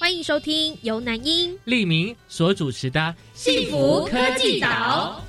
欢迎收听由南英、利明所主持的《幸福科技岛》。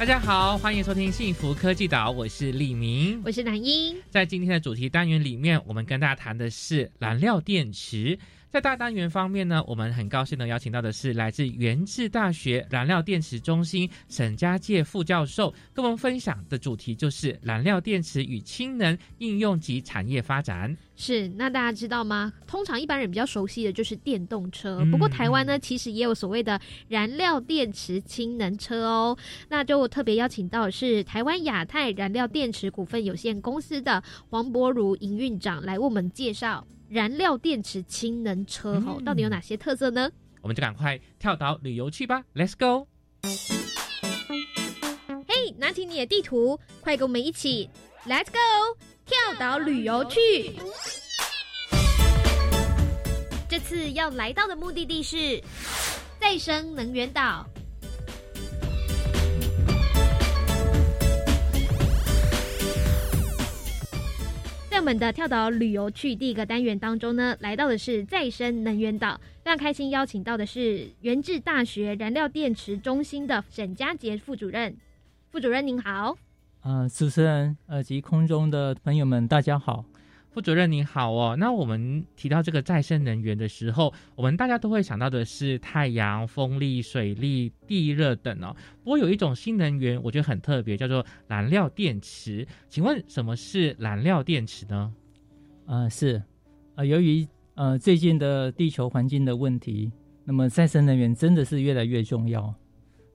大家好，欢迎收听《幸福科技岛》，我是李明，我是南英。在今天的主题单元里面，我们跟大家谈的是燃料电池。在大单元方面呢，我们很高兴的邀请到的是来自源治大学燃料电池中心沈家界副教授，跟我们分享的主题就是燃料电池与氢能应用及产业发展。是，那大家知道吗？通常一般人比较熟悉的就是电动车，不过台湾呢，其实也有所谓的燃料电池氢能车哦。那就特别邀请到的是台湾亚太燃料电池股份有限公司的黄博如营运长来为我们介绍。燃料电池氢能车吼，到底有哪些特色呢？我们就赶快跳岛旅游去吧，Let's go！嘿，拿起你的地图，快跟我们一起，Let's go！跳岛旅游去。这次要来到的目的地是再生能源岛。我们的跳岛旅游去第一个单元当中呢，来到的是再生能源岛，非常开心邀请到的是源治大学燃料电池中心的沈佳杰副主任。副主任您好，呃，主持人呃及空中的朋友们大家好。副主任你好哦，那我们提到这个再生能源的时候，我们大家都会想到的是太阳、风力、水力、地热等哦。不过有一种新能源，我觉得很特别，叫做燃料电池。请问什么是燃料电池呢？啊，是呃，由于呃最近的地球环境的问题，那么再生能源真的是越来越重要。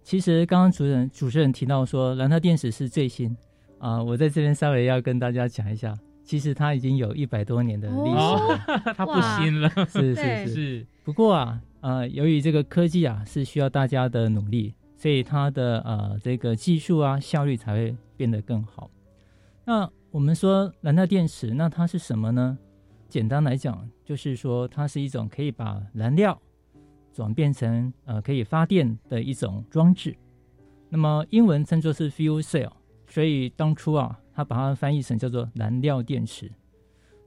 其实刚刚主任主持人提到说燃料电池是最新啊，我在这边稍微要跟大家讲一下。其实它已经有一百多年的历史了，它不新了。是是是。不过啊，呃，由于这个科技啊是需要大家的努力，所以它的呃这个技术啊效率才会变得更好。那我们说燃料电池，那它是什么呢？简单来讲，就是说它是一种可以把燃料转变成呃可以发电的一种装置。那么英文称作是 fuel cell。所以当初啊。他把它翻译成叫做燃料电池。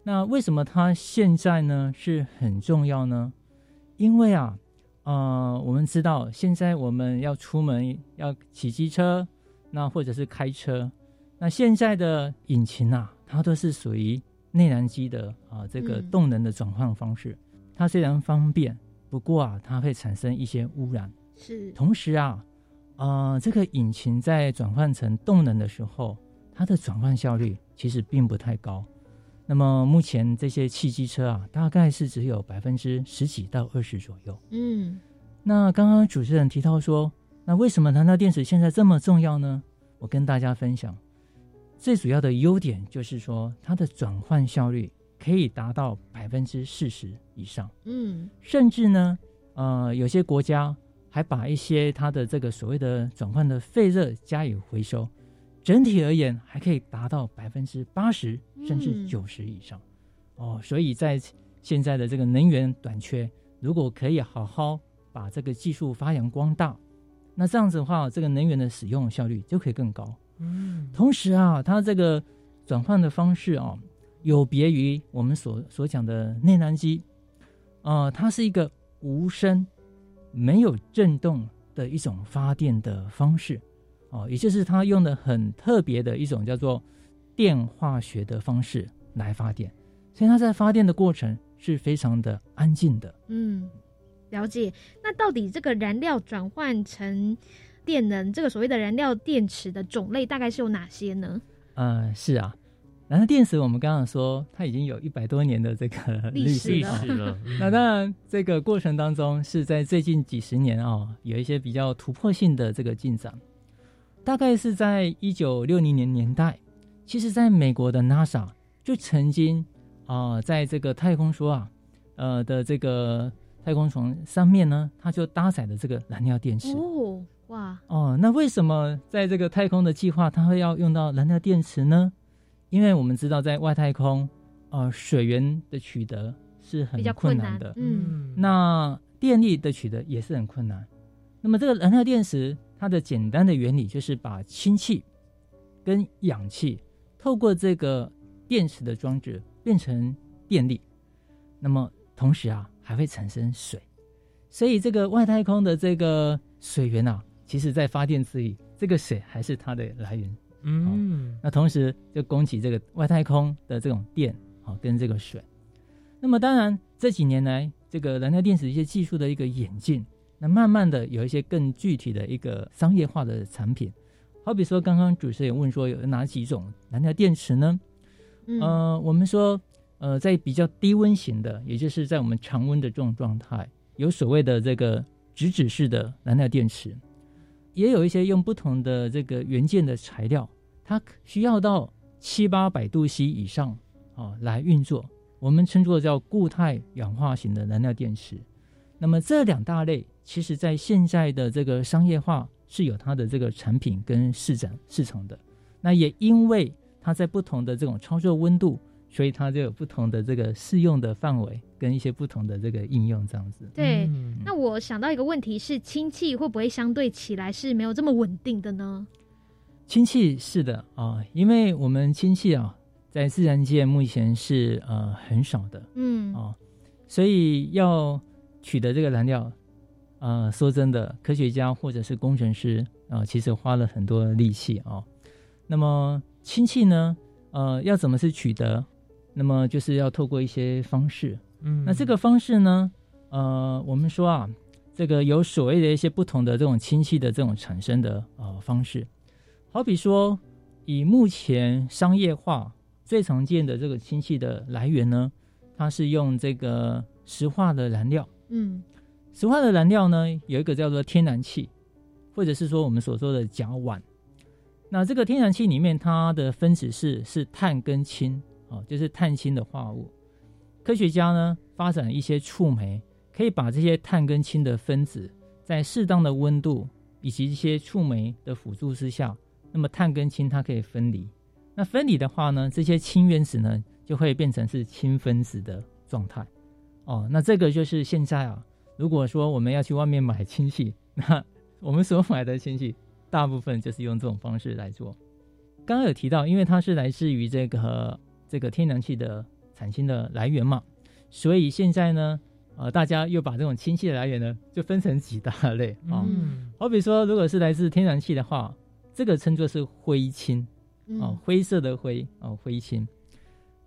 那为什么它现在呢是很重要呢？因为啊，呃，我们知道现在我们要出门要骑机车，那或者是开车，那现在的引擎啊，它都是属于内燃机的啊，这个动能的转换方式。它虽然方便，不过啊，它会产生一些污染。是。同时啊，呃，这个引擎在转换成动能的时候。它的转换效率其实并不太高。那么目前这些汽机车啊，大概是只有百分之十几到二十左右。嗯，那刚刚主持人提到说，那为什么燃料电池现在这么重要呢？我跟大家分享，最主要的优点就是说，它的转换效率可以达到百分之四十以上。嗯，甚至呢，呃，有些国家还把一些它的这个所谓的转换的废热加以回收。整体而言，还可以达到百分之八十甚至九十以上，哦，所以在现在的这个能源短缺，如果可以好好把这个技术发扬光大，那这样子的话，这个能源的使用效率就可以更高。嗯，同时啊，它这个转换的方式啊，有别于我们所所讲的内燃机，啊，它是一个无声、没有震动的一种发电的方式。哦，也就是它用的很特别的一种叫做电化学的方式来发电，所以它在发电的过程是非常的安静的。嗯，了解。那到底这个燃料转换成电能，这个所谓的燃料电池的种类大概是有哪些呢？呃，是啊，燃料电池我们刚刚说它已经有一百多年的这个历史了。那当然，这个过程当中是在最近几十年啊，有一些比较突破性的这个进展。大概是在一九六零年年代，其实在美国的 NASA 就曾经啊、在这个太空说啊，呃的这个太空船上面呢，它就搭载了这个燃料电池。哦，哇，哦，那为什么在这个太空的计划，它会要用到燃料电池呢？因为我们知道，在外太空，呃，水源的取得是很困难困难的，嗯那电力的取得也是很困难。那么这个燃料电池，它的简单的原理就是把氢气跟氧气透过这个电池的装置变成电力，那么同时啊还会产生水，所以这个外太空的这个水源啊，其实在发电之里，这个水还是它的来源。嗯，那同时就供给这个外太空的这种电啊、跟这个水。那么当然这几年来，这个燃料电池一些技术的一个演进，那慢慢的有一些更具体的一个商业化的产品。好比说，刚刚主持人问说有哪几种燃料电池呢？嗯呃，我们说，呃，在比较低温型的，也就是在我们常温的这种状态，有所谓的这个直指式的燃料电池，也有一些用不同的这个元件的材料，它需要到七八百度 C 以上啊来运作，我们称作叫固态氧化型的燃料电池。那么这两大类，其实在现在的这个商业化是有它的这个产品跟市场市场的。那也因为它在不同的这种操作温度，所以它就有不同的这个适用的范围跟一些不同的这个应用这样子。对。嗯那我想到一个问题是，氢气会不会相对起来是没有这么稳定的呢？氢气是的啊、因为我们氢气啊，在自然界目前是呃很少的嗯，哦，所以要取得这个燃料，呃，说真的，科学家或者是工程师啊、呃其实花了很多力气啊、那么氢气呢，呃，要怎么是取得？那么就是要透过一些方式。嗯那这个方式呢，呃，我们说啊，这个有所谓的一些不同的这种氢气的这种产生的呃方式，好比说，以目前商业化最常见的这个氢气的来源呢，它是用这个石化的燃料。嗯石化的燃料呢，有一个叫做天然气，或者是说我们所说的甲烷。那这个天然气里面，它的分子式是碳跟氢，哦，就是碳氢的化合物。科学家呢发展一些触媒，可以把这些碳跟氢的分子在适当的温度以及一些触媒的辅助之下，那么碳跟氢它可以分离。那分离的话呢，这些氢原子呢就会变成是氢分子的状态。哦，那这个就是现在啊，如果说我们要去外面买氢气，那我们所买的氢气大部分就是用这种方式来做。刚刚有提到，因为它是来自于这个这个天然气的产氢的来源嘛，所以现在呢，呃，大家又把这种氢气的来源呢，就分成几大类啊。嗯好比说，如果是来自天然气的话，这个称作是灰氢。哦嗯，灰色的灰哦，灰氢。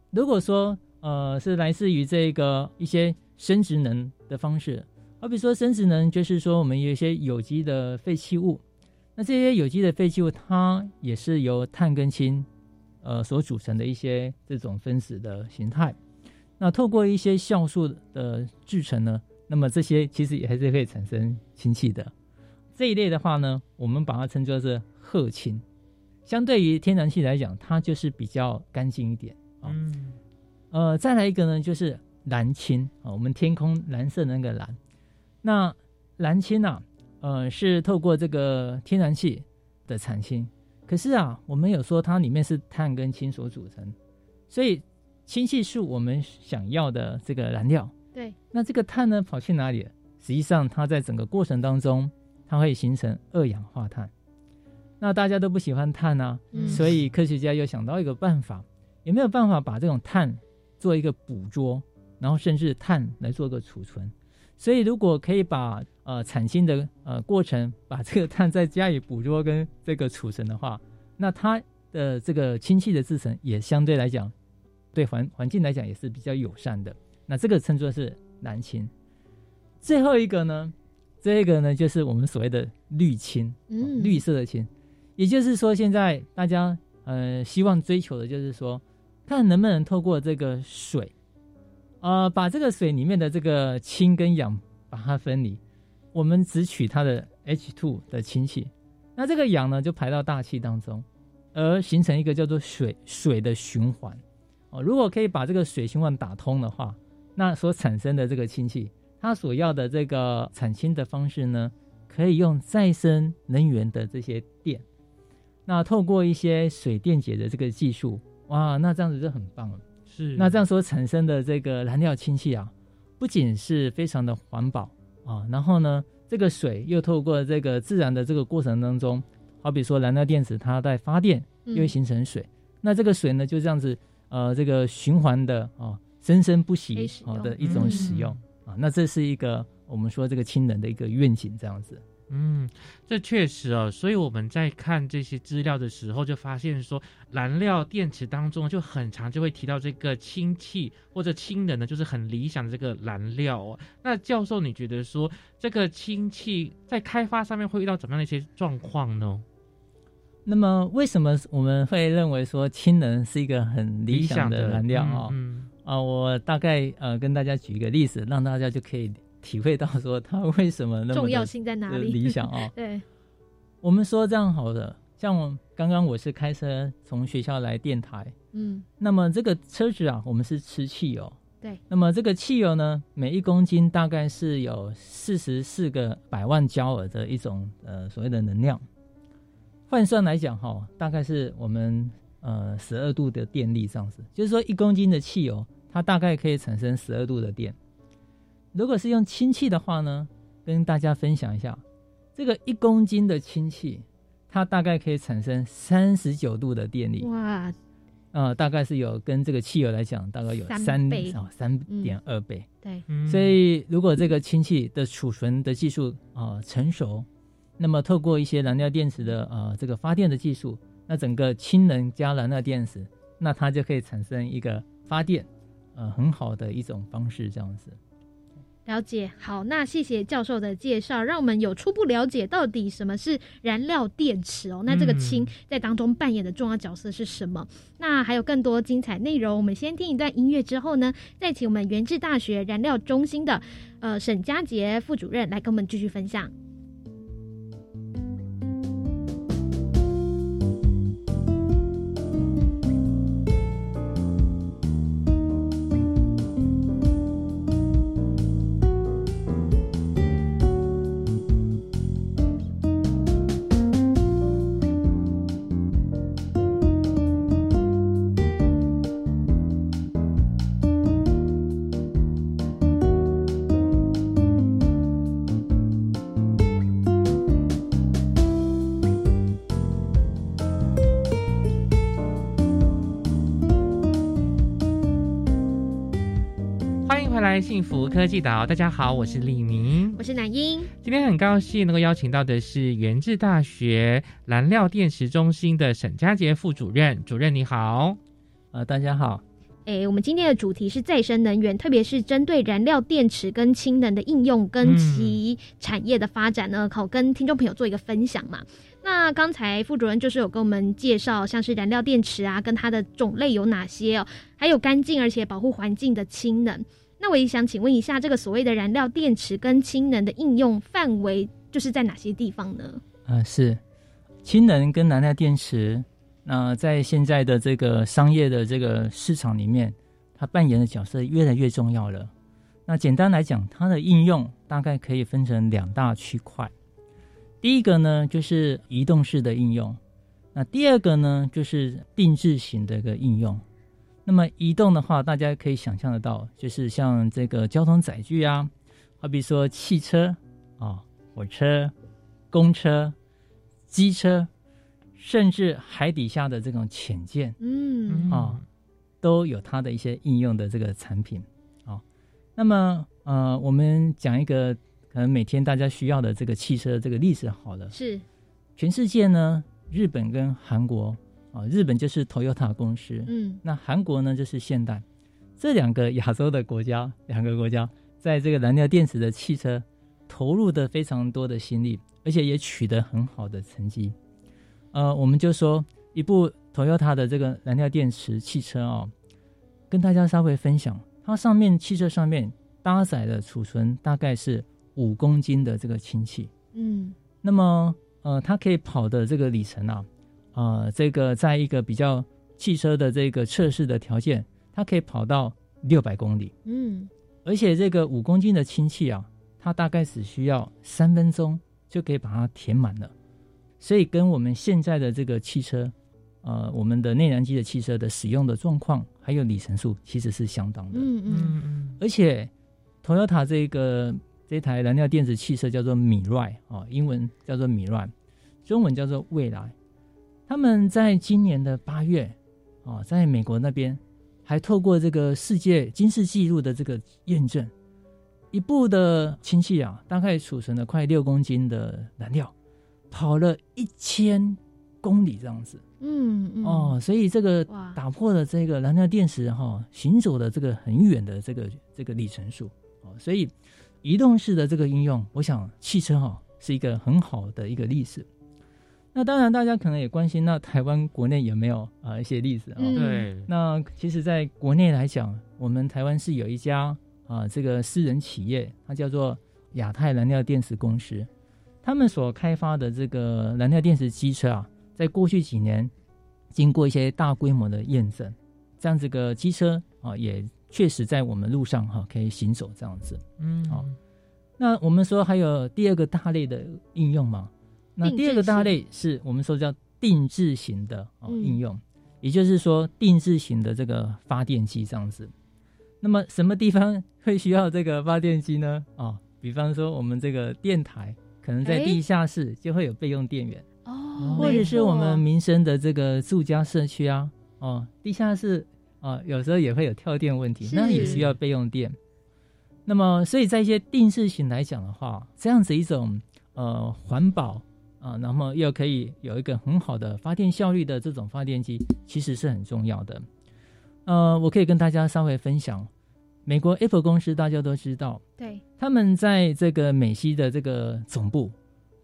如果说呃是来自于这个一些生殖能的方式，好比说生殖能，就是说我们有一些有机的废弃物，那这些有机的废弃物，它也是由碳跟氢呃所组成的一些这种分子的形态。那透过一些酵素的制成呢，那么这些其实也还是可以产生氢气的。这一类的话呢，我们把它称作是褐氢。相对于天然气来讲，它就是比较干净一点。嗯呃，再来一个呢，就是蓝氢啊，我们天空蓝色的那个蓝。那蓝氢啊，呃，是透过这个天然气的产氢，可是啊，我们有说它里面是碳跟氢所组成，所以氢气是我们想要的这个燃料。对，那这个碳呢，跑去哪里了？实际上，它在整个过程当中，它会形成二氧化碳。那大家都不喜欢碳啊，嗯所以科学家又想到一个办法，有没有办法把这种碳做一个捕捉，然后甚至碳来做个储存？所以如果可以把呃产氢的呃过程，把这个碳再加以捕捉跟这个储存的话，那它的这个氢气的制成也相对来讲，对环环境来讲也是比较友善的。那这个称作是蓝氢。最后一个呢，这个呢就是我们所谓的绿氢，嗯绿色的氢。也就是说，现在大家呃希望追求的就是说，看能不能透过这个水，呃，把这个水里面的这个氢跟氧把它分离，我们只取它的 H2 的氢气，那这个氧呢就排到大气当中，而形成一个叫做水水的循环。哦，如果可以把这个水循环打通的话，那所产生的这个氢气，它所要的这个产氢的方式呢，可以用再生能源的这些电，那透过一些水电解的这个技术，哇，那这样子就很棒了。是。那这样所产生的这个燃料氢气啊，不仅是非常的环保啊，然后呢，这个水又透过这个自然的这个过程当中，好比说燃料电池它在发电又会形成水，那这个水呢就这样子呃这个循环的啊生生不息的一种使用、啊，那这是一个我们说这个氢能的一个愿景这样子。嗯，这确实哦，所以我们在看这些资料的时候，就发现说，燃料电池当中就很常就会提到这个氢气或者氢能呢，就是很理想的这个燃料哦。那教授，你觉得说这个氢气在开发上面会遇到怎么样的一些状况呢？那么为什么我们会认为说氢能是一个很理想的燃料啊、嗯啊，我大概呃跟大家举一个例子，让大家就可以体会到说它为什么那么重要性在哪里？呃理想啊、对，我们说这样好的，像我刚刚我是开车从学校来电台，嗯那么这个车子啊，我们是吃汽油。对，那么这个汽油呢，每一公斤大概是有四十四个百万焦耳的一种呃所谓的能量，换算来讲哈、大概是我们呃十二度的电力这样子，就是说一公斤的汽油，它大概可以产生十二度的电。如果是用氢气的话呢，跟大家分享一下，这个一公斤的氢气，它大概可以产生三十九度的电力。哇，呃，大概是有跟这个汽油来讲，大概有三三倍啊三点二倍。对，嗯所以如果这个氢气的储存的技术啊、成熟，那么透过一些燃料电池的呃这个发电的技术，那整个氢能加燃料电池，那它就可以产生一个发电呃很好的一种方式，这样子。了解。好，那谢谢教授的介绍，让我们有初步了解到底什么是燃料电池哦。那这个氢在当中扮演的重要角色是什么？那还有更多精彩内容，我们先听一段音乐之后呢，再请我们原治大学燃料中心的呃沈佳杰副主任来跟我们继续分享。福科技岛，大家好，我是李明。我是南英，今天很高兴能够邀请到的是源治大学燃料电池中心的沈佳杰副主任，主任你好。呃，大家好，诶，我们今天的主题是再生能源，特别是针对燃料电池跟氢能的应用跟其产业的发展呢，好跟听众朋友做一个分享嘛。那刚才副主任就是有跟我们介绍，像是燃料电池啊，跟它的种类有哪些哦，还有干净而且保护环境的氢能。那我也想请问一下，这个所谓的燃料电池跟氢能的应用范围，就是在哪些地方呢？呃，是氢能跟燃料电池，那、在现在的这个商业的这个市场里面，它扮演的角色越来越重要了。那简单来讲，它的应用大概可以分成两大区块。第一个呢，就是移动式的应用；那第二个呢，就是定制型的一个应用。那么移动的话，大家可以想象得到，就是像这个交通载具啊，好比说汽车啊、火车、公车、机车，甚至海底下的这种潜舰，嗯啊都有它的一些应用的这个产品啊。那么呃，我们讲一个可能每天大家需要的这个汽车这个例子好了。是全世界呢，日本跟韩国啊，日本就是 Toyota 公司，嗯那韩国呢就是现代，这两个亚洲的国家，两个国家在这个燃料电池的汽车投入的非常多的心力，而且也取得很好的成绩。呃，我们就说一部 Toyota 的这个燃料电池汽车哦，跟大家稍微分享，它上面汽车上面搭载的储存大概是五公斤的这个氢气。嗯那么呃，它可以跑的这个里程啊，呃，这个在一个比较汽车的这个测试的条件，它可以跑到六百公里，嗯，而且这个五公斤的氢气啊，它大概只需要三分钟就可以把它填满了，所以跟我们现在的这个汽车，呃，我们的内燃机的汽车的使用的状况还有里程数其实是相当的，嗯嗯嗯。嗯而且，Toyota 这个这台燃料电池汽车叫做米 i 哦，英文叫做米 i 中文叫做未来。他们在今年的八月哦，在美国那边还透过这个世界金氏纪录的这个验证，一部的氢气啊，大概储存了快六公斤的燃料，跑了一千公里这样子。嗯嗯哦，所以这个打破了这个燃料电池哈、行走的这个很远的这个这个里程数哦，所以移动式的这个应用，我想汽车哈、是一个很好的一个例子。那当然，大家可能也关心，那台湾国内有没有啊、一些例子啊、嗯。对，那其实，在国内来讲，我们台湾是有一家啊，这个私人企业，它叫做亚太燃料电池公司，他们所开发的这个燃料电池机车啊，在过去几年经过一些大规模的验证，这样这个机车啊，也确实在我们路上哈、可以行走这样子。嗯。好。那我们说还有第二个大类的应用嘛？那第二个大类是我们说叫定制型的哦嗯应用，也就是说定制型的这个发电机这样子。那么什么地方会需要这个发电机呢？哦，比方说我们这个电台可能在地下室就会有备用电源，哦，或者是我们民生的这个住家社区啊，哦，地下室啊，有时候也会有跳电问题，那也需要备用电。那么，所以在一些定制型来讲的话，这样子一种呃环保啊，然后又可以有一个很好的发电效率的这种发电机，其实是很重要的。呃，我可以跟大家稍微分享，美国 Apple 公司大家都知道，对，他们在这个美西的这个总部，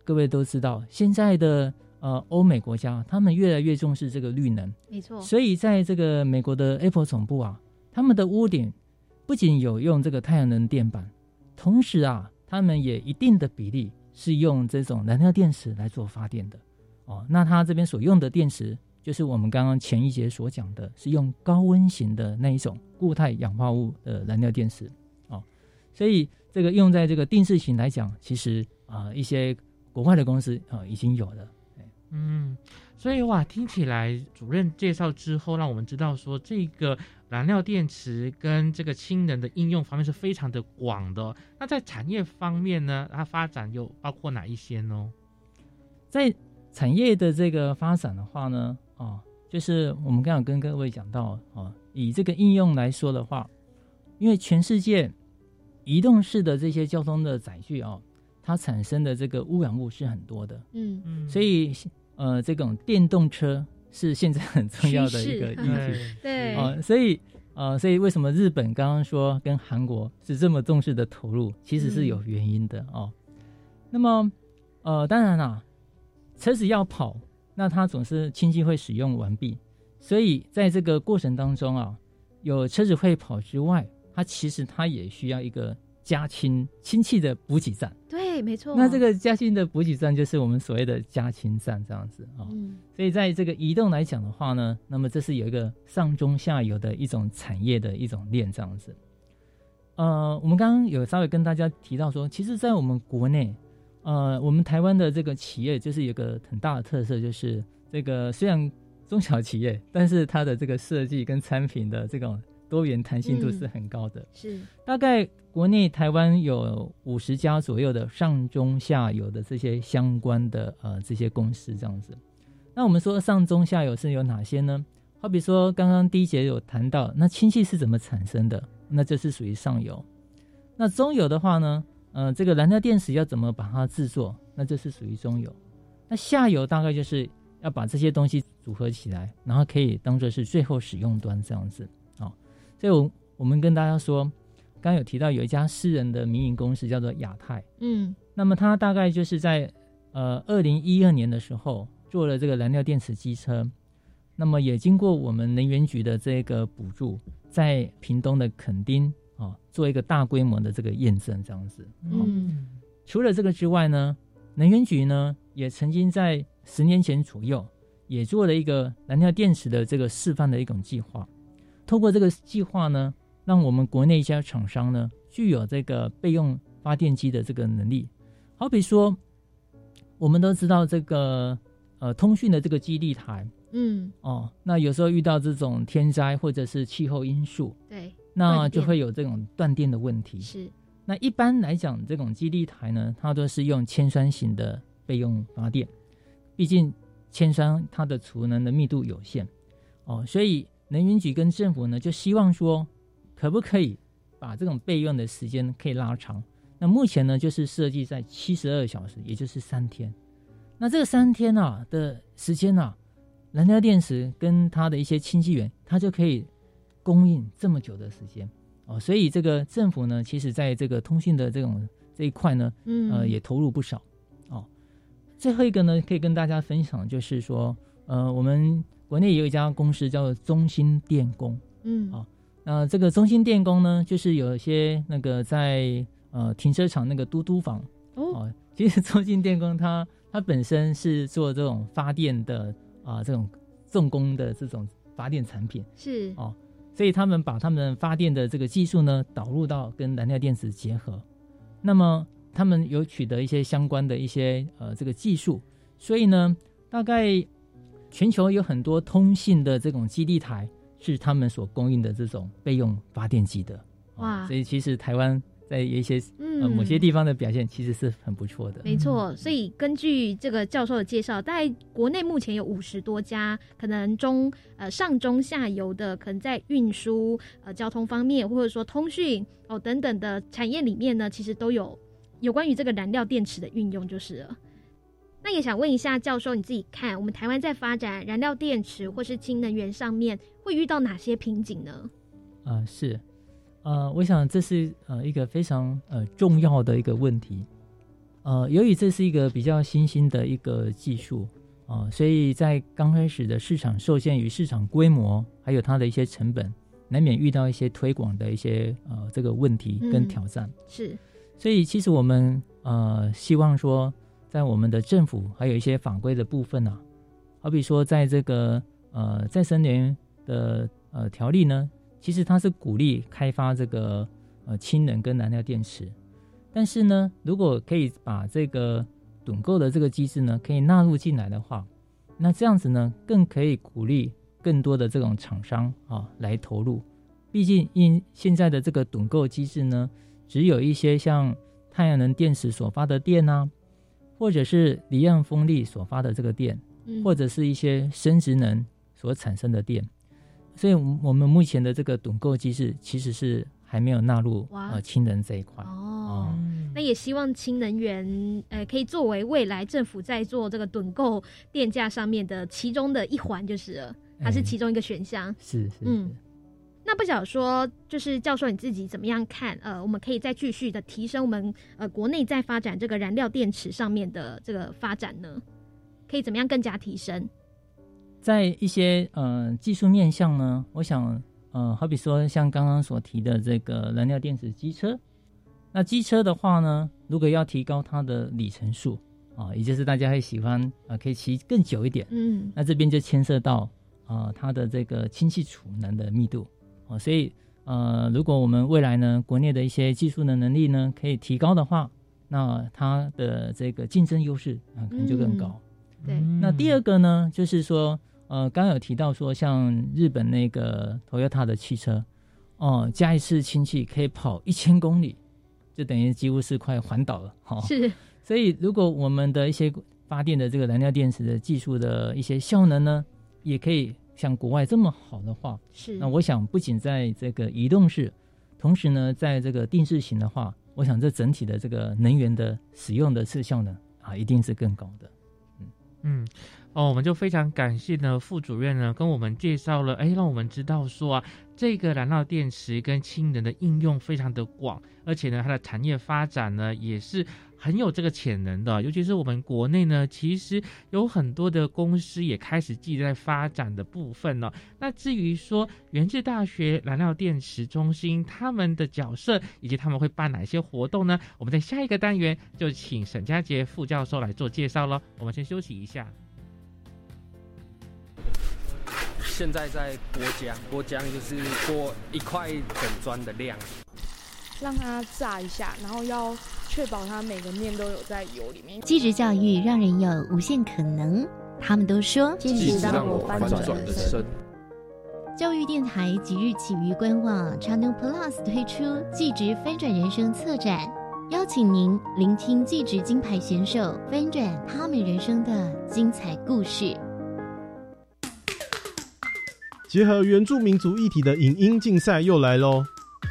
各位都知道，现在的呃欧美国家，他们越来越重视这个绿能，没错，所以在这个美国的 Apple 总部啊，他们的屋顶不仅有用这个太阳能电板，同时啊，他们也一定的比例是用这种燃料电池来做发电的哦。那它这边所用的电池，就是我们刚刚前一节所讲的，是用高温型的那一种固态氧化物的燃料电池哦。所以这个用在这个定制型来讲，其实啊、一些国外的公司啊、已经有了。嗯，所以哇，听起来主任介绍之后，让我们知道说这个燃料电池跟这个氢能的应用方面是非常的广的哦。那在产业方面呢，它发展又包括哪一些呢？在产业的这个发展的话呢，哦，就是我们刚刚有跟各位讲到哦，以这个应用来说的话，因为全世界移动式的这些交通的载具哦，它产生的这个污染物是很多的，嗯，嗯所以呃，这种电动车是现在很重要的一个议题。对，哦，所以呃，所以为什么日本刚刚说跟韩国是这么重视的投入，其实是有原因的哦。那么呃，当然啦，车子要跑，那它总是氢气会使用完毕，所以在这个过程当中啊，有车子会跑之外，它其实它也需要一个加氢氢气的补给站。对，没错。那这个加氢的补给站就是我们所谓的加氢站这样子啊。哦嗯，所以在这个移动来讲的话呢，那么这是有一个上中下游的一种产业的一种链这样子。呃，我们刚刚有稍微跟大家提到说，其实，在我们国内，呃，我们台湾的这个企业就是有个很大的特色，就是这个虽然中小企业，但是它的这个设计跟产品的这种多元弹性度是很高的。是，大概国内台湾有五十家左右的上中下游的这些相关的呃这些公司这样子。那我们说上中下游是有哪些呢？好比说刚刚第一节有谈到，那氢气是怎么产生的？那这是属于上游。那中游的话呢，呃，这个燃料电池要怎么把它制作？那这是属于中游。那下游大概就是要把这些东西组合起来，然后可以当做是最后使用端这样子。好、所以我我们跟大家说，刚刚有提到有一家私人的民营公司叫做亚太，嗯，那么它大概就是在呃二零一二年的时候做了这个燃料电池机车，那么也经过我们能源局的这个补助，在屏东的垦丁啊、做一个大规模的这个验证这样子。哦嗯，除了这个之外呢，能源局呢也曾经在十年前左右也做了一个燃料电池的这个示范的一种计划。通过这个计划呢，让我们国内一家厂商呢具有这个备用发电机的这个能力。好比说，我们都知道这个呃通讯的这个基地台嗯，哦，那有时候遇到这种天灾或者是气候因素，对，那就会有这种断电的问题。是，那一般来讲，这种基地台呢，它都是用铅酸型的备用发电，毕竟铅酸它的储能的密度有限哦，所以能源局跟政府呢就希望说，可不可以把这种备用的时间可以拉长？那目前呢就是设计在七十二小时，也就是三天。那这个三天啊的时间啊，燃料电池跟它的一些氢气源，它就可以供应这么久的时间。哦，所以这个政府呢，其实在这个通信的这种这一块呢，嗯，呃，也投入不少。哦，最后一个呢，可以跟大家分享，就是说，呃，我们国内有一家公司叫做中兴电工。嗯，啊那这个中兴电工呢，就是有一些那个在呃停车场那个嘟嘟房。哦，哦，其实中兴电工它它本身是做这种发电的啊、这种重工的这种发电产品。是，哦所以他们把他们发电的这个技术呢导入到跟燃料电池结合，那么他们有取得一些相关的一些呃这个技术，所以呢，大概全球有很多通信的这种基地台是他们所供应的这种备用发电机的。哦哇所以其实台湾在一些嗯，呃某些地方的表现其实是很不错的。没错，所以根据这个教授的介绍，在国内目前有五十多家，可能中呃上中下游的，可能在运输呃交通方面，或者说通讯哦等等的产业里面呢，其实都有有关于这个燃料电池的运用，就是了。那也想问一下教授，你自己看我们台湾在发展燃料电池或是氢能源上面，会遇到哪些瓶颈呢？啊、是，呃，我想这是呃一个非常呃重要的一个问题。呃，由于这是一个比较新兴的一个技术啊、所以在刚开始的市场受限于市场规模，还有它的一些成本，难免遇到一些推广的一些呃这个问题跟嗯挑战。是，所以其实我们呃希望说，在我们的政府还有一些法规的部分啊，好比说在这个呃再生能源的呃条例呢，其实它是鼓励开发这个呃氢能跟燃料电池，但是呢，如果可以把这个趸购的这个机制呢，可以纳入进来的话，那这样子呢，更可以鼓励更多的这种厂商啊来投入。毕竟因现在的这个趸购机制呢，只有一些像太阳能电池所发的电啊，或者是离岸风力所发的这个电，嗯或者是一些生殖能所产生的电，所以我们目前的这个趸购机制其实是还没有纳入哇呃氢能这一块。哦。嗯那也希望氢能源，呃，可以作为未来政府在做这个趸购电价上面的其中的一环，就是了，它是哎其中一个选项。是是嗯是那不晓说，就是教授你自己怎么样看？呃，我们可以再继续的提升我们呃国内在发展这个燃料电池上面的这个发展呢？可以怎么样更加提升？在一些呃技术面向呢，我想呃，好比说像刚刚所提的这个燃料电池机车，那机车的话呢，如果要提高它的里程数啊，也就是大家会喜欢啊、可以骑更久一点，嗯，那这边就牵涉到啊、它的这个氢气储能的密度啊，所以呃，如果我们未来呢，国内的一些技术的能力呢可以提高的话，那它的这个竞争优势啊可能就更高。对，嗯那第二个呢，就是说，呃，刚刚有提到说，像日本那个 Toyota 的汽车，哦、加一次氢气可以跑一千公里，就等于几乎是快环岛了，哈、是，所以，如果我们的一些发电的这个燃料电池的技术的一些效能呢，也可以像国外这么好的话，是，那我想不仅在这个移动式，同时呢，在这个定制型的话，我想这整体的这个能源的使用的次效呢啊，一定是更高的。嗯，哦，我们就非常感谢呢副主任呢跟我们介绍了，哎，让我们知道说啊，这个燃料电池跟氢能的应用非常的广，而且呢它的产业发展呢也是很有这个潜能的，尤其是我们国内呢，其实有很多的公司也开始积极在发展的部分呢。那至于说元智大学燃料电池中心他们的角色以及他们会办哪些活动呢？我们在下一个单元就请沈佳杰副教授来做介绍了。我们先休息一下。现在在过浆，过浆就是过一块整砖的量，让它炸一下，然后要确保它每个面都有在油里面。继职教育让人有无限可能，他们都说继职让我翻转人生。教育电台即日起于官网 Channel Plus 推出“继职翻转人生”策展，邀请您聆听继职金牌选手翻转他们人生的精彩故事。结合原住民族议题的影音竞赛又来喽！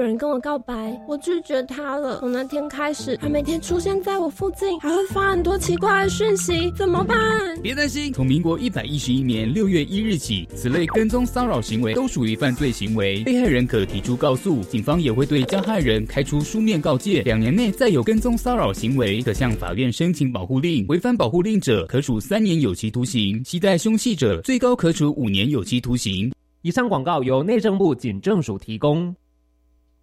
有人跟我告白，我拒绝他了。从那天开始，他每天出现在我附近，还会发很多奇怪的讯息，怎么办？别担心，从民国一百一十一年六月一日起，此类跟踪骚扰行为都属于犯罪行为，被害人可提出告诉，警方也会对加害人开出书面告诫。两年内再有跟踪骚扰行为，可向法院申请保护令，违反保护令者可处三年有期徒刑，携带凶器者最高可处五年有期徒刑。以上广告由内政部警政署提供。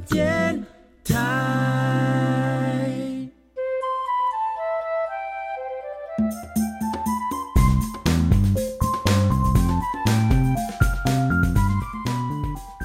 见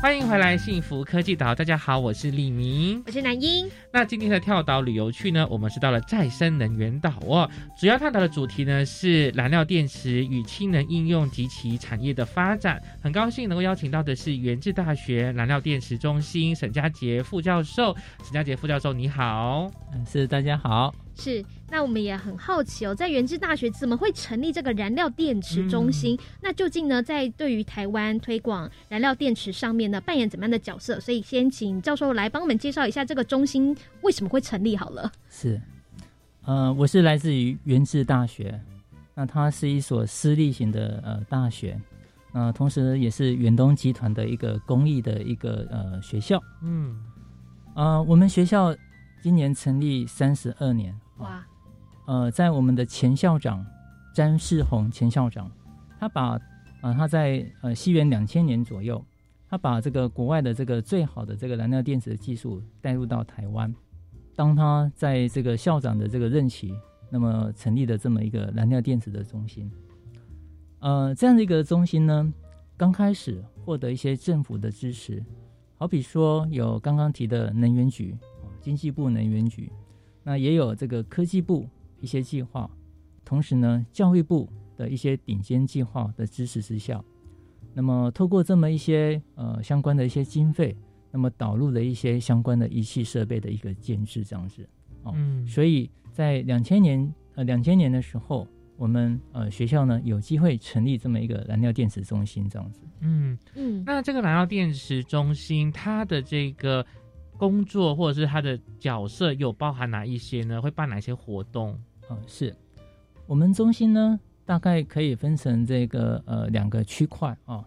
欢迎回来，幸福科技岛。大家好，我是李明，我是南英。那今天的跳岛旅游区呢，我们是到了再生能源岛哦。主要探讨的主题呢是燃料电池与氢能应用及其产业的发展。很高兴能够邀请到的是元智大学燃料电池中心沈佳杰副教授。沈佳杰副教授，你好。嗯，是大家好。是，那我们也很好奇哦，在原治大学怎么会成立这个燃料电池中心？那究竟呢，在对于台湾推广燃料电池上面呢，扮演怎么样的角色？所以先请教授来帮我们介绍一下这个中心为什么会成立好了。是，呃，我是来自于原治大学，那它是一所私立型的呃大学，那同时也是远东集团的一个公益的一个呃学校。嗯，呃，我们学校今年成立三十二年。哇，呃，在我们的前校长詹世宏前校长，他把呃他在呃西元两千年左右，他把这个国外的这个最好的这个燃料电池的技术带入到台湾。当他在这个校长的这个任期，那么成立了这么一个燃料电池的中心。呃，这样的一个中心呢，刚开始获得一些政府的支持，好比说有刚刚提的能源局，经济部能源局。那也有这个科技部一些计划，同时呢，教育部的一些顶尖计划的支持之下，那么透过这么一些呃相关的一些经费，那么导入了一些相关的仪器设备的一个建制这样子，哦，所以在两千年呃两千年的时候，我们呃学校呢有机会成立这么一个燃料电池中心这样子，嗯嗯，那这个燃料电池中心它的这个。工作或者是它的角色有包含哪一些呢？会办哪些活动？呃，是我们中心呢，大概可以分成这个呃两个区块啊。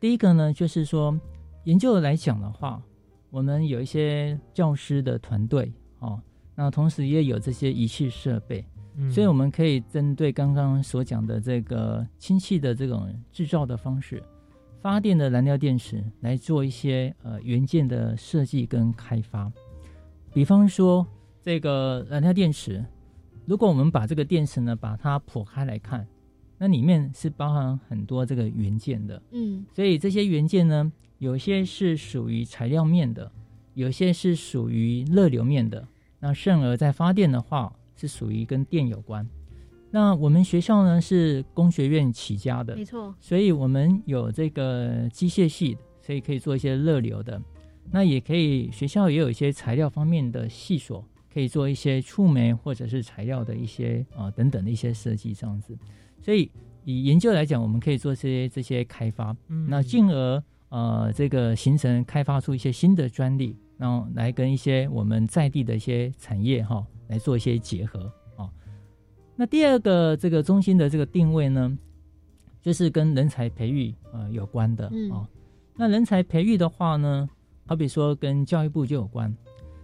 第一个呢，就是说研究来讲的话，我们有一些教师的团队哦，那同时也有这些仪器设备，所以我们可以针对刚刚所讲的这个氢气的这种制造的方式。发电的燃料电池来做一些呃元件的设计跟开发。比方说，这个燃料电池，如果我们把这个电池呢把它剖开来看，那里面是包含很多这个元件的。嗯，所以这些元件呢，有些是属于材料面的，有些是属于热流面的。那甚而在发电的话，是属于跟电有关。那我们学校呢是工学院起家的，没错，所以我们有这个机械系，所以可以做一些热流的。那也可以，学校也有一些材料方面的系所，可以做一些触媒或者是材料的一些啊、等等的一些设计这样子。所以以研究来讲，我们可以做这些这些开发，嗯。那进而呃这个形成开发出一些新的专利，然后来跟一些我们在地的一些产业哈、来做一些结合啊、那第二个这个中心的这个定位呢，就是跟人才培育呃有关的啊、嗯那人才培育的话呢，好比说跟教育部就有关，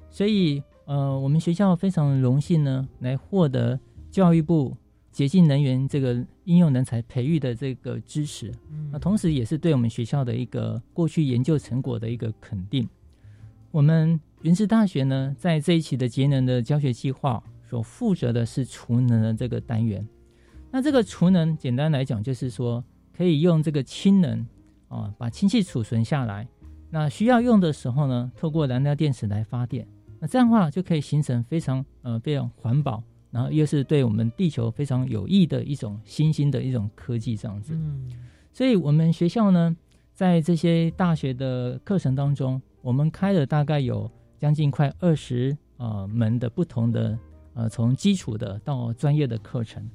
所以呃，我们学校非常荣幸呢，来获得教育部洁净能源这个应用人才培育的这个支持，那同时也是对我们学校的一个过去研究成果的一个肯定。我们云师大学呢，在这一期的节能的教学计划所负责的是储能的这个单元。那这个储能，简单来讲就是说，可以用这个氢能啊，把氢气储存下来。那需要用的时候呢，透过燃料电池来发电。那这样的话就可以形成非常呃非常环保，然后又是对我们地球非常有益的一种新兴的一种科技这样子。嗯所以我们学校呢，在这些大学的课程当中，我们开了大概有将近快二十呃门的不同的呃从基础的到专业的课程。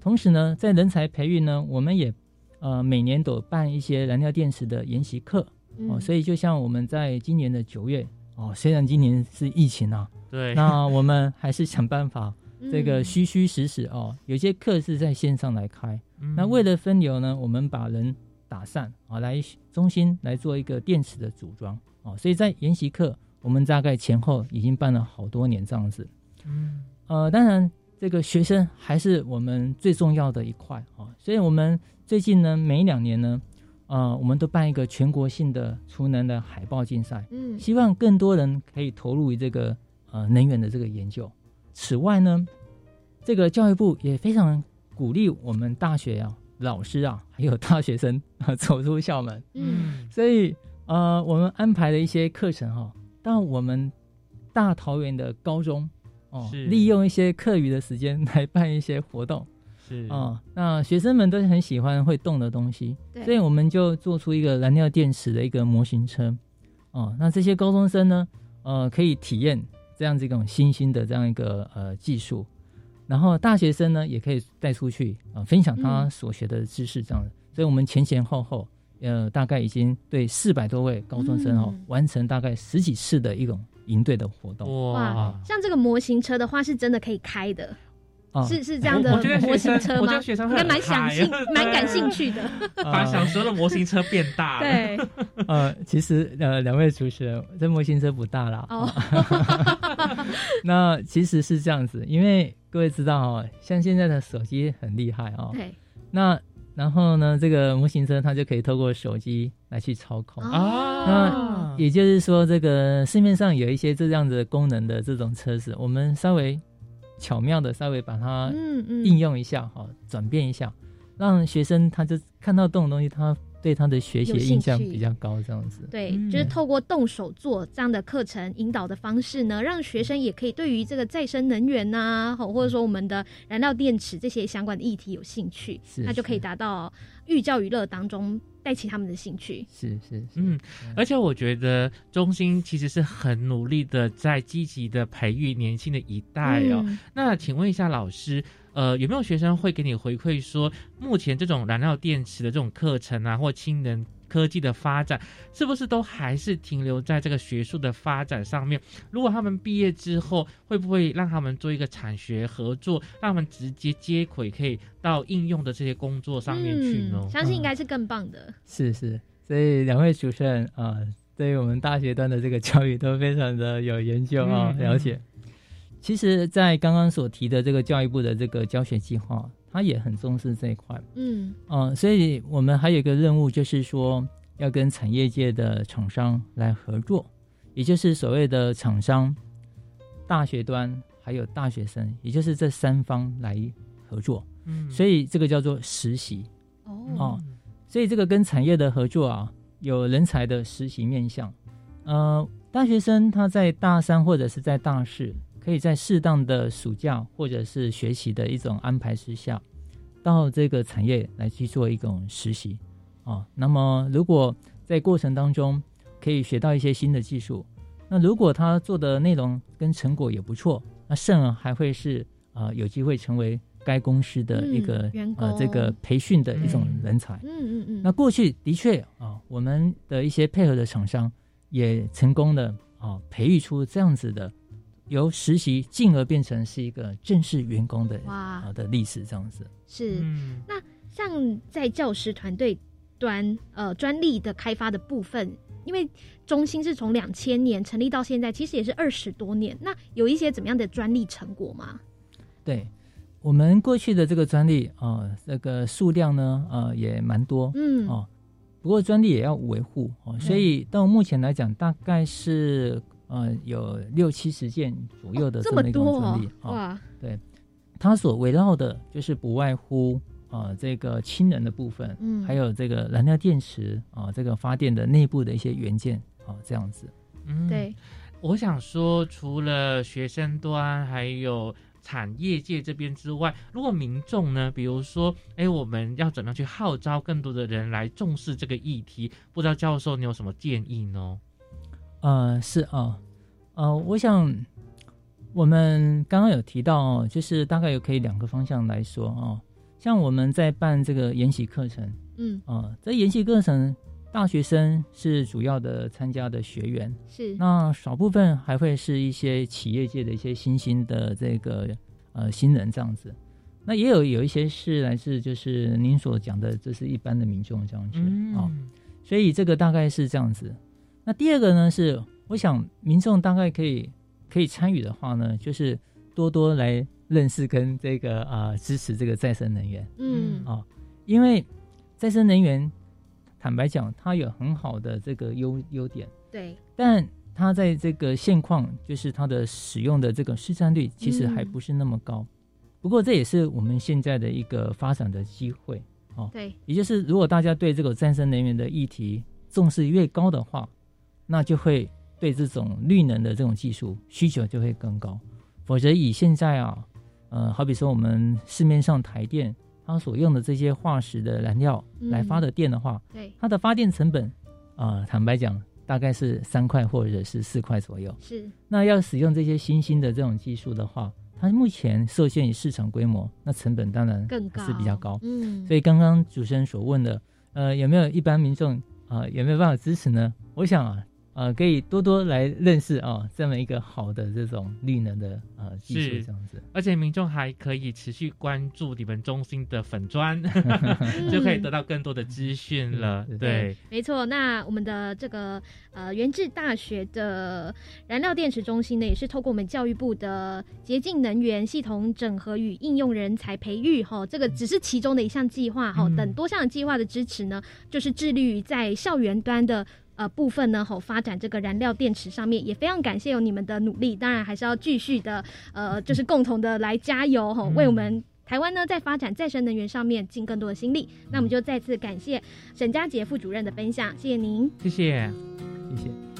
同时呢，在人才培育呢，我们也呃每年都办一些燃料电池的研习课哦、嗯所以就像我们在今年的九月哦，虽然今年是疫情啊，对那我们还是想办法这个嗯虚虚实实哦，有些课是在线上来开。嗯那为了分流呢，我们把人打散啊，来中心来做一个电池的组装哦，所以在研习课，我们大概前后已经办了好多年这样子。嗯呃，当然这个学生还是我们最重要的一块啊、哦，所以我们最近呢，每两年呢，呃，我们都办一个全国性的储能的海报竞赛，嗯希望更多人可以投入于这个呃能源的这个研究。此外呢，这个教育部也非常鼓励我们大学啊、老师啊，还有大学生啊 走出校门。嗯所以呃，我们安排了一些课程哈、到我们大桃园的高中哦，是利用一些课余的时间来办一些活动。是哦，那学生们都很喜欢会动的东西，对所以我们就做出一个燃料电池的一个模型车。哦，那这些高中生呢，呃，可以体验这样子一种新兴的这样一个呃技术，然后大学生呢也可以带出去啊、呃分享他嗯所学的知识，这样子。所以我们前前后后，呃，大概已经对四百多位高中生哦、嗯完成大概十几次的一种营队的活动。哇，像这个模型车的话，是真的可以开的。啊是是这样的我我觉得模学生型车吗？我觉得学生会应该蛮想兴、蛮感兴趣的。把小时候的模型车变大了。对，呃，其实呃，两位主持人，这模型车不大啦。哦那其实是这样子，因为各位知道哦，像现在的手机很厉害哦。对。那然后呢，这个模型车它就可以透过手机来去操控啊那也就是说，这个市面上有一些这样子的功能的这种车子，我们稍微巧妙的稍微把它嗯嗯。应用一下哈、转变一下，让学生他就看到这种东西，他对他的学习印象比较高，这样子。对，就是透过动手做这样的课程引导的方式呢，让学生也可以对于这个再生能源呐、或者说我们的燃料电池这些相关的议题有兴趣，是那就可以达到寓教于乐当中带起他们的兴趣。是是，嗯，而且我觉得中心其实是很努力的，在积极的培育年轻的一代哦。嗯那请问一下老师，呃，有没有学生会给你回馈说，目前这种燃料电池的这种课程啊，或氢能科技的发展，是不是都还是停留在这个学术的发展上面？如果他们毕业之后，会不会让他们做一个产学合作，让他们直接接轨，可以到应用的这些工作上面去呢？嗯，相信应该是更棒的。是是，所以两位主持人啊、对于我们大学端的这个教育都非常的有研究啊、嗯了解。其实，在刚刚所提的这个教育部的这个教学计划，他也很重视这一块。嗯嗯、所以我们还有一个任务，就是说要跟产业界的厂商来合作，也就是所谓的厂商、大学端还有大学生，也就是这三方来合作。嗯所以这个叫做实习哦哦。所以这个跟产业的合作啊，有人才的实习面向。呃，大学生他在大三或者是在大四，可以在适当的暑假或者是学习的一种安排之下，到这个产业来去做一种实习啊。那么如果在过程当中可以学到一些新的技术，那如果他做的内容跟成果也不错，那甚而还会是呃有机会成为该公司的一个、嗯员工呃这个培训的一种人才。嗯嗯嗯，那过去的确啊，我们的一些配合的厂商也成功的啊培育出这样子的由实习进而变成是一个正式员工的哇啊的历史这样子。是。嗯那像在教师团队端呃专利的开发的部分，因为中心是从两千年成立到现在，其实也是二十多年。那有一些怎么样的专利成果吗？对我们过去的这个专利啊，这个数量呢呃也蛮多，嗯哦，不过专利也要维护哦，所以到目前来讲，大概是呃有六七十件左右的这么么一种多专利哦，哇，对，它所围绕的就是不外乎啊、呃这个氢能的部分，嗯还有这个燃料电池啊、这个发电的内部的一些元件啊、这样子。嗯，对，我想说，除了学生端，还有产业界这边之外，如果民众呢，比如说，哎，我们要怎么样去号召更多的人来重视这个议题？不知道教授你有什么建议呢？呃，是啊，呃，我想我们刚刚有提到哦，就是大概有可以两个方向来说哦，像我们在办这个研习课程，嗯啊、在研习课程大学生是主要的参加的学员，是那少部分还会是一些企业界的一些新兴的这个呃新人这样子。那也有有一些是来自就是您所讲的，这是一般的民众这样子啊、嗯所以这个大概是这样子。那第二个呢是，我想民众大概可以可以参与的话呢，就是多多来认识跟这个啊、呃支持这个再生能源。嗯啊、因为再生能源，坦白讲，它有很好的这个优优点，对，但它在这个现况，就是它的使用的这个市占率，其实还不是那么高。不过这也是我们现在的一个发展的机会哦。对，也就是如果大家对这个再生能源的议题重视越高的话，那就会对这种绿能的这种技术需求就会更高。否则以现在啊，呃，好比说我们市面上台电它所用的这些化石的燃料来发的电的话，对，它的发电成本啊、坦白讲大概是三块或者是四块左右。是那要使用这些新兴的这种技术的话，它目前受限于市场规模，那成本当然更高是比较高。嗯所以刚刚主持人所问的，呃，有没有一般民众啊、有没有办法支持呢？我想啊，呃，可以多多来认识啊、这么一个好的这种绿能的呃技术，这样子。而且民众还可以持续关注你们中心的粉砖，就可以得到更多的资讯了。对，没错，那我们的这个呃元智大学的燃料电池中心呢，也是透过我们教育部的洁净能源系统整合与应用人才培育哈，这个只是其中的一项计划哈，嗯等多项计划的支持呢，就是致力于在校园端的。呃，部分呢，吼发展这个燃料电池上面，也非常感谢有你们的努力，当然还是要继续的，呃，就是共同的来加油吼，为我们台湾呢在发展再生能源上面尽更多的心力。那我们就再次感谢沈佳杰副主任的分享，谢谢您。谢谢。谢谢。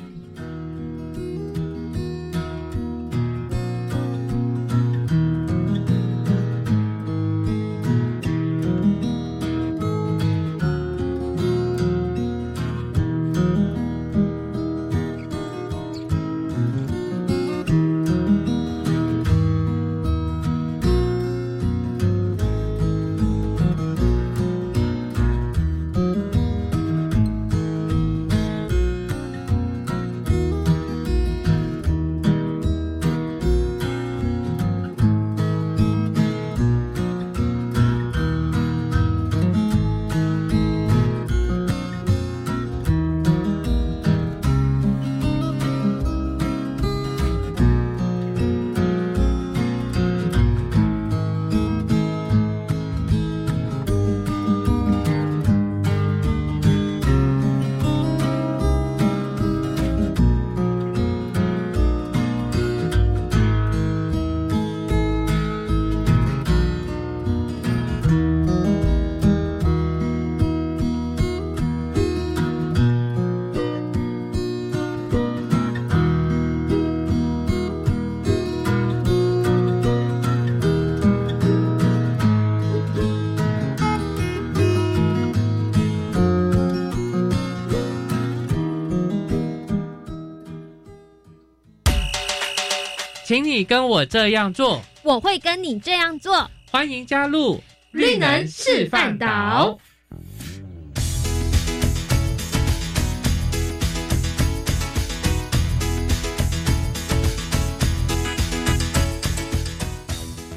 请你跟我这样做，我会跟你这样做。欢迎加入绿能示范岛。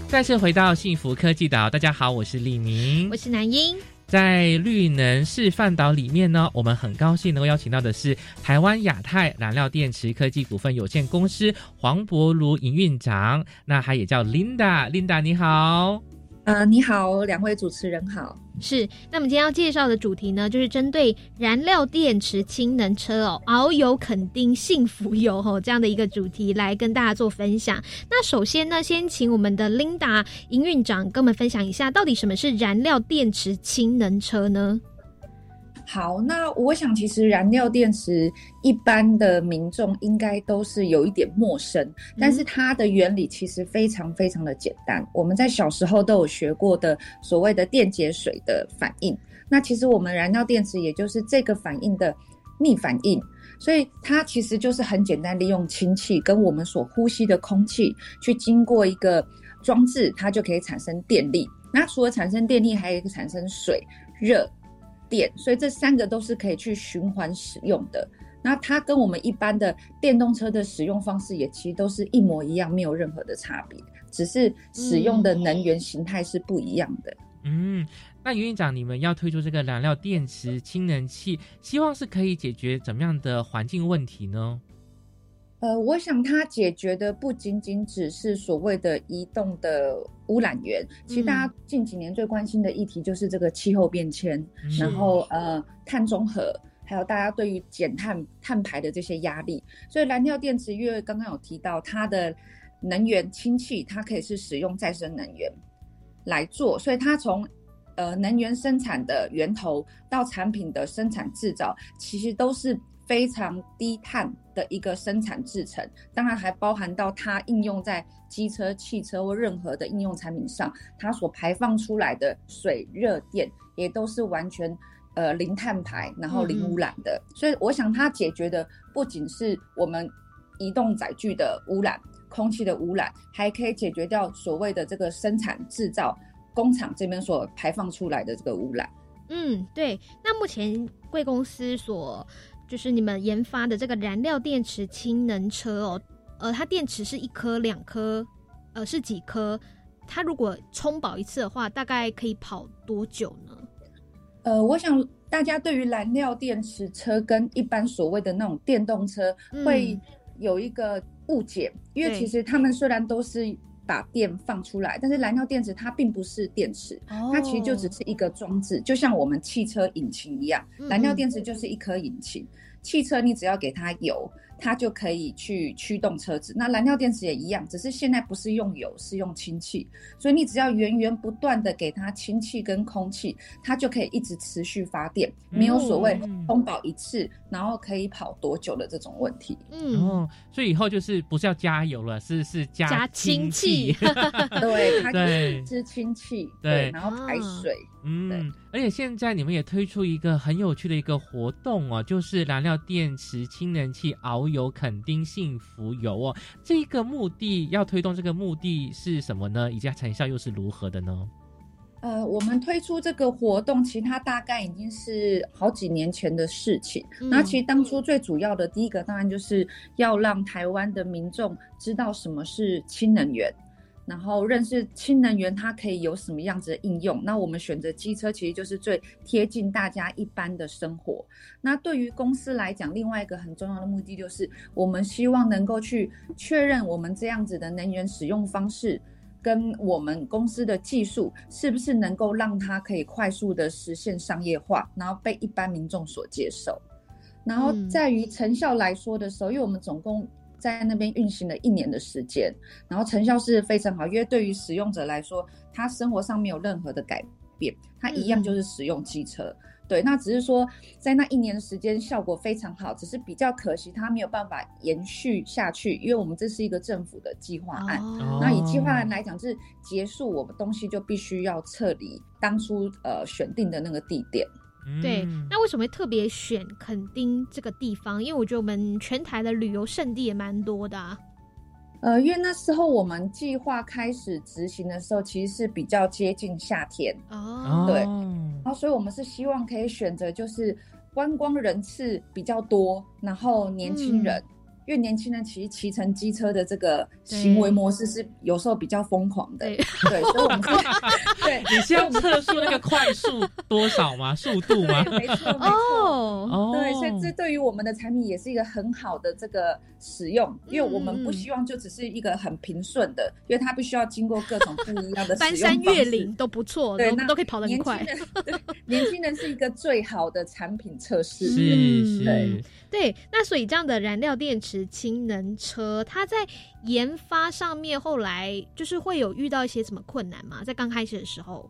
再次回到幸福科技岛，大家好，我是李明，我是南英。在绿能示范岛里面呢，我们很高兴能够邀请到的是台湾亚太燃料电池科技股份有限公司黄博如营运长，那他也叫 Linda，Linda 你好。呃，你好，两位主持人好。是，那么今天要介绍的主题呢，就是针对燃料电池氢能车哦，遨游垦丁幸福游哦这样的一个主题来跟大家做分享。那首先呢，先请我们的 Linda 营运长跟我们分享一下，到底什么是燃料电池氢能车呢？好，那我想其实燃料电池一般的民众应该都是有一点陌生，但是它的原理其实非常非常的简单。我们在小时候都有学过的所谓的电解水的反应，那其实我们燃料电池也就是这个反应的逆反应，所以它其实就是很简单，利用氢气跟我们所呼吸的空气去经过一个装置，它就可以产生电力。那除了产生电力，还有一个产生水热。电，所以这三个都是可以去循环使用的。那它跟我们一般的电动车的使用方式也其实都是一模一样，没有任何的差别，只是使用的能源形态是不一样的。嗯，那袁院长，你们要推出这个燃料电池氢能器，希望是可以解决怎么样的环境问题呢？呃，我想它解决的不仅仅只是所谓的移动的污染源，其实大家近几年最关心的议题就是这个气候变迁，然后呃碳中和，还有大家对于减碳碳排的这些压力。所以燃料电池，因为刚刚有提到它的能源氢气，它可以是使用再生能源来做，所以它从呃能源生产的源头到产品的生产制造，其实都是。非常低碳的一个生产制成，当然还包含到它应用在机车、汽车或任何的应用产品上，它所排放出来的水、热电也都是完全呃零碳排，然后零污染的。所以我想它解决的不仅是我们移动载具的污染、空气的污染，还可以解决掉所谓的这个生产制造工厂这边所排放出来的这个污染。嗯，对。那目前贵公司所就是你们研发的这个燃料电池氢能车哦，呃，它电池是一颗、两颗，呃，是几颗？它如果充饱一次的话，大概可以跑多久呢？呃，我想大家对于燃料电池车跟一般所谓的那种电动车会有一个误解，因为其实他们虽然都是把电放出来，但是燃料电池它并不是电池，它其实就只是一个装置，就像我们汽车引擎一样，燃料电池就是一颗引擎。汽车你只要给它油，它就可以去驱动车子。那燃料电池也一样，只是现在不是用油，是用氢气。所以你只要源源不断的给它氢气跟空气，它就可以一直持续发电，没有所谓充饱一次，然后可以跑多久的这种问题。嗯，所以以后就是不是要加油了，是是加氢气。对，它就是氢气，对，然后排水。嗯，而且现在你们也推出一个很有趣的一个活动哦，就是燃料电池氢能器遨游垦丁幸福游哦。这个目的要推动这个目的是什么呢？以及成效又是如何的呢？呃，我们推出这个活动，其实它大概已经是好几年前的事情。那其实当初最主要的第一个，当然就是要让台湾的民众知道什么是氢能源。然后认识氢能源，它可以有什么样子的应用？那我们选择机车，其实就是最贴近大家一般的生活。那对于公司来讲，另外一个很重要的目的就是，我们希望能够去确认我们这样子的能源使用方式，跟我们公司的技术是不是能够让它可以快速的实现商业化，然后被一般民众所接受。然后在于成效来说的时候，因为我们总共。在那边运行了一年的时间，然后成效是非常好，因为对于使用者来说，他生活上没有任何的改变，他一样就是使用机车。对，那只是说在那一年的时间效果非常好，只是比较可惜，它没有办法延续下去，因为我们这是一个政府的计划案。那以计划案来讲，是结束我们东西就必须要撤离当初呃选定的那个地点。对，那为什么会特别选垦丁这个地方？因为我觉得我们全台的旅游胜地也蛮多的。啊呃，因为那时候我们计划开始执行的时候，其实是比较接近夏天哦，对，然后所以我们是希望可以选择就是观光人次比较多，然后年轻人。因为年轻人骑骑乘机车的这个行为模式是有时候比较疯狂的，对，所以我们是，对，你是要测速那个快速多少吗？速度吗？没错，没错，哦，对，所以这对于我们的产品也是一个很好的这个使用，因为我们不希望就只是一个很平顺的，因为它必须要经过各种不一样的 翻山越岭都不错，对，那都可以跑得很快。年轻人是一个最好的产品测试，是是。对，那所以这样的燃料电池氢能车，它在研发上面后来就是会有遇到一些什么困难吗？在刚开始的时候，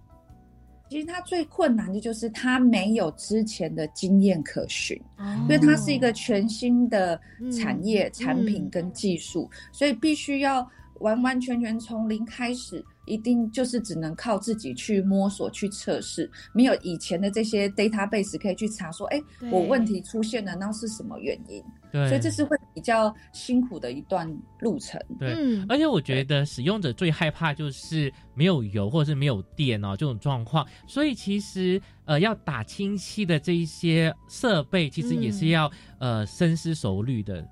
其实它最困难的就是它没有之前的经验可循，因为它是一个全新的产业、产品跟技术，所以必须要完完全全从零开始。一定就是只能靠自己去摸索、去测试，没有以前的这些 database 可以去查说，哎，我问题出现了，那是什么原因？对，所以这是会比较辛苦的一段路程。对，而且我觉得使用者最害怕就是没有油或者是没有电哦这种状况，所以其实呃要打清晰的这一些设备，其实也是要呃深思熟虑的。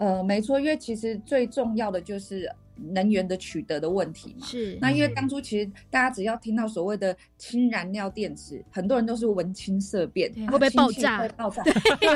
呃，没错，因为其实最重要的就是。能源的取得的问题嘛，是那因为当初其实大家只要听到所谓的氢燃料电池，很多人都是闻青色变，会不会爆炸？会爆炸。对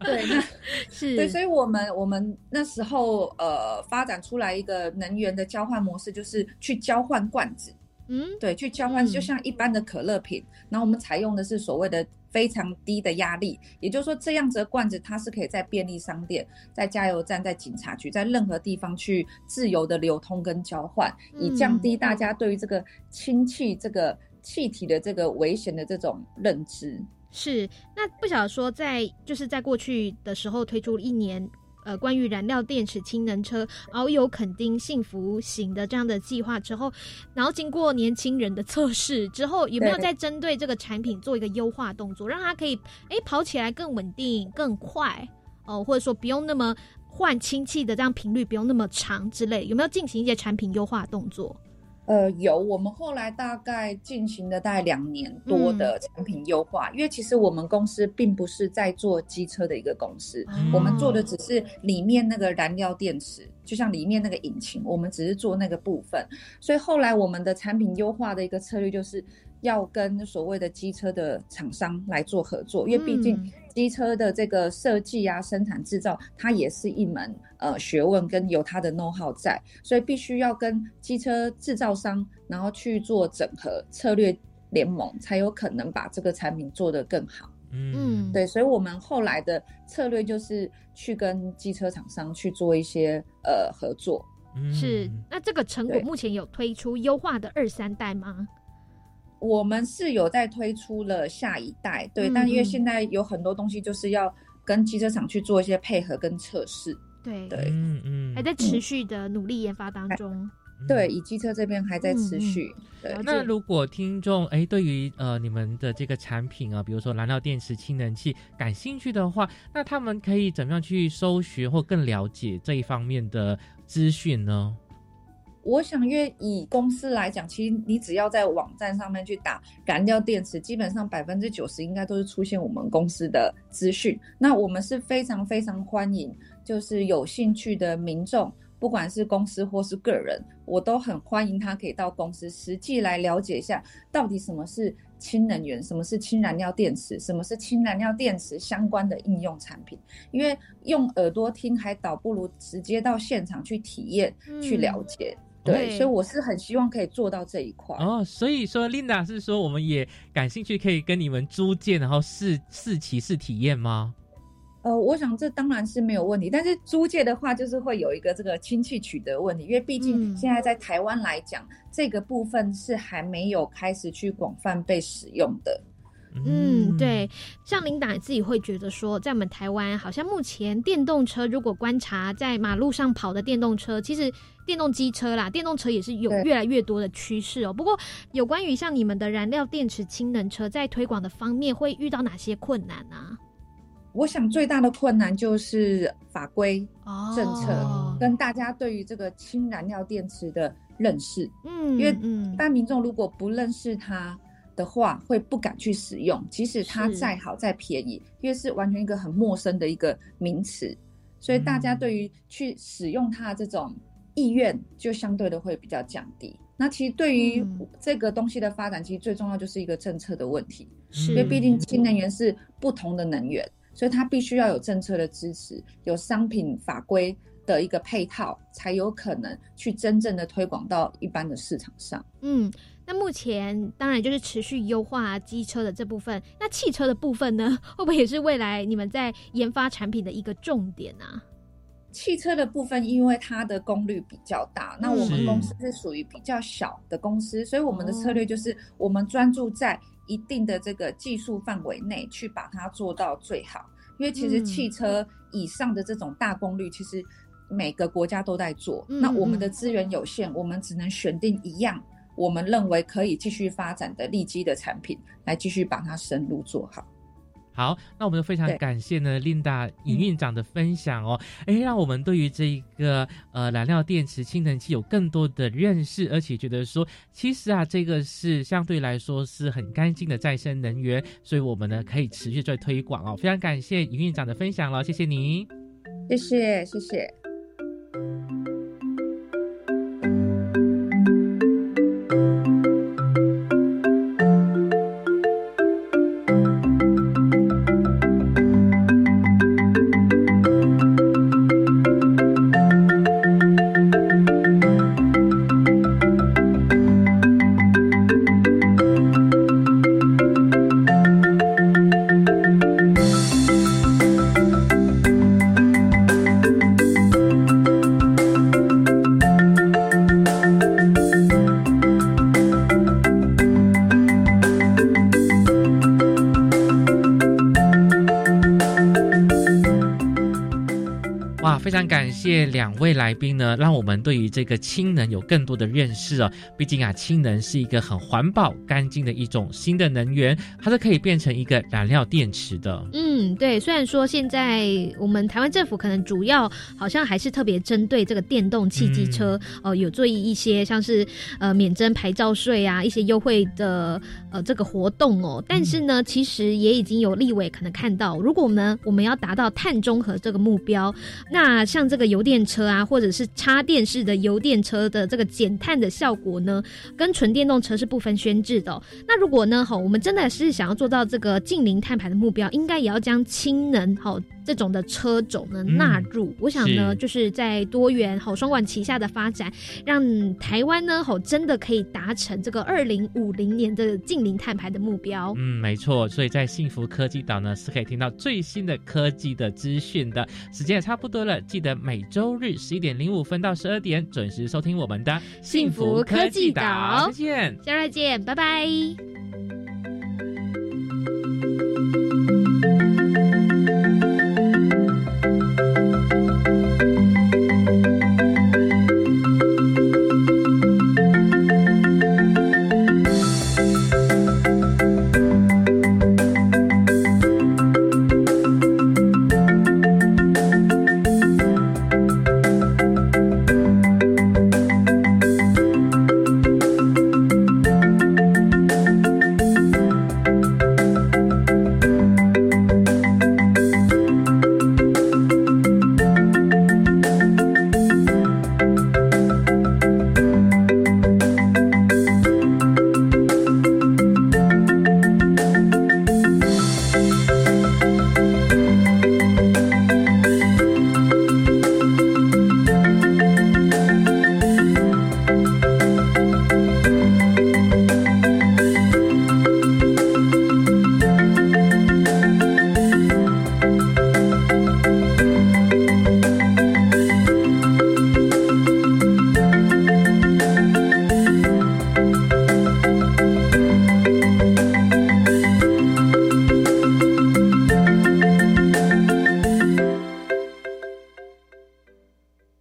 对，那 是对，所以我们我们那时候呃发展出来一个能源的交换模式，就是去交换罐子。嗯，对，去交换就像一般的可乐瓶，然后我们采用的是所谓的非常低的压力，也就是说这样子的罐子它是可以在便利商店、在加油站、在警察局、在任何地方去自由的流通跟交换，以降低大家对于这个氢气这个气体的这个危险的这种认知。是，那不晓得说在就是在过去的时候推出一年。呃，关于燃料电池氢能车，遨游垦丁幸福型的这样的计划之后，然后经过年轻人的测试之后，有没有再针对这个产品做一个优化动作，让它可以哎跑起来更稳定、更快哦，或者说不用那么换氢气的这样频率不用那么长之类，有没有进行一些产品优化动作？呃，有，我们后来大概进行了大概两年多的产品优化，因为其实我们公司并不是在做机车的一个公司，我们做的只是里面那个燃料电池，就像里面那个引擎，我们只是做那个部分，所以后来我们的产品优化的一个策略就是。要跟所谓的机车的厂商来做合作，因为毕竟机车的这个设计啊、生产制造，它也是一门呃学问，跟有它的 know how 在，所以必须要跟机车制造商，然后去做整合策略联盟，才有可能把这个产品做得更好。嗯，对，所以我们后来的策略就是去跟机车厂商去做一些呃合作。是，那这个成果目前有推出优化的二三代吗？我们是有在推出了下一代，对，但因为现在有很多东西就是要跟机车厂去做一些配合跟测试，对。对，嗯嗯，还在持续的努力研发当中，对，以机车这边还在持续。对，那如果听众哎对于呃你们的这个产品啊，比如说燃料电池氢能器感兴趣的话，那他们可以怎么样去搜寻或更了解这一方面的资讯呢？我想，因为以公司来讲，其实你只要在网站上面去打燃料电池，基本上百分之九十应该都是出现我们公司的资讯。那我们是非常非常欢迎，就是有兴趣的民众，不管是公司或是个人，我都很欢迎他可以到公司实际来了解一下，到底什么是氢能源，什么是氢燃料电池，什么是氢燃料电池相关的应用产品。因为用耳朵听还倒不如直接到现场去体验、去了解。对，所以我是很希望可以做到这一块哦。所以说，Linda 是说，我们也感兴趣，可以跟你们租借，然后试试骑试体验吗？呃，我想这当然是没有问题，但是租借的话，就是会有一个这个亲戚取得问题，因为毕竟现在在台湾来讲，这个部分是还没有开始去广泛被使用的。嗯，对，像领导自己会觉得说，在我们台湾，好像目前电动车如果观察在马路上跑的电动车，其实电动机车啦，电动车也是有越来越多的趋势哦。不过，有关于像你们的燃料电池氢能车在推广的方面，会遇到哪些困难呢？我想最大的困难就是法规、政策哦跟大家对于这个氢燃料电池的认识。嗯因为嗯一般民众如果不认识它的话，会不敢去使用，即使它再好再便宜，因为是完全一个很陌生的一个名词，所以大家嗯。对于去使用它这种意愿就相对的会比较降低。那其实对于嗯。这个东西的发展，其实最重要就是一个政策的问题，因为毕。竟新能源是不同的能源，所以它必须要有政策的支持，有商品法规的一个配套，才有可能去真正的推广到一般的市场上。嗯，那目前当然就是持续优化机车的这部分，那汽车的部分呢，会不会也是未来你们在研发产品的一个重点啊？汽车的部分，因为它的功率比较大，那我们公司是属于比较小的公司，所以我们的策略就是我们专注在一定的这个技术范围内去把它做到最好。因为其实嗯汽车以上的这种大功率，其实每个国家都在做，嗯那我们的资源有限，我们只能选定一样我们认为可以继续发展的利基的产品，来继续把它深入做好。好，那我们非常感谢呢，Linda 营运长的分享哦，哎、让我们对于这一个呃燃料电池氢能器有更多的认识，而且觉得说，其实啊，这个是相对来说是很干净的再生能源，所以我们呢可以持续在推广哦。非常感谢营运长的分享了，谢谢您。谢谢，谢谢。两位来宾呢，让我们对于这个氢能有更多的认识哦。毕竟啊，氢能是一个很环保、干净的一种新的能源，它是可以变成一个燃料电池的。嗯，对。虽然说现在我们台湾政府可能主要好像还是特别针对这个电动汽机车，呃，有做一些像是呃免征牌照税啊，一些优惠的呃这个活动哦。但是呢，其实也已经有立委可能看到，如果我们我们要达到碳中和这个目标，那像这个油电车啊，或者是插电式的油电车的这个减碳的效果呢，跟纯电动车是不分轩制的哦、那如果呢，好，我们真的是想要做到这个近零碳排的目标，应该也要将氢能好这种的车种呢嗯纳入。我想呢，是就是在多元好双管齐下的发展，让台湾呢好真的可以达成这个二零五零年的近零碳排的目标。嗯，没错，所以在幸福科技岛呢是可以听到最新的科技的资讯的。时间也差不多了，记得每周日十一点零五分到十二点准时收听我们的幸福科技岛再见。下周再见，拜拜。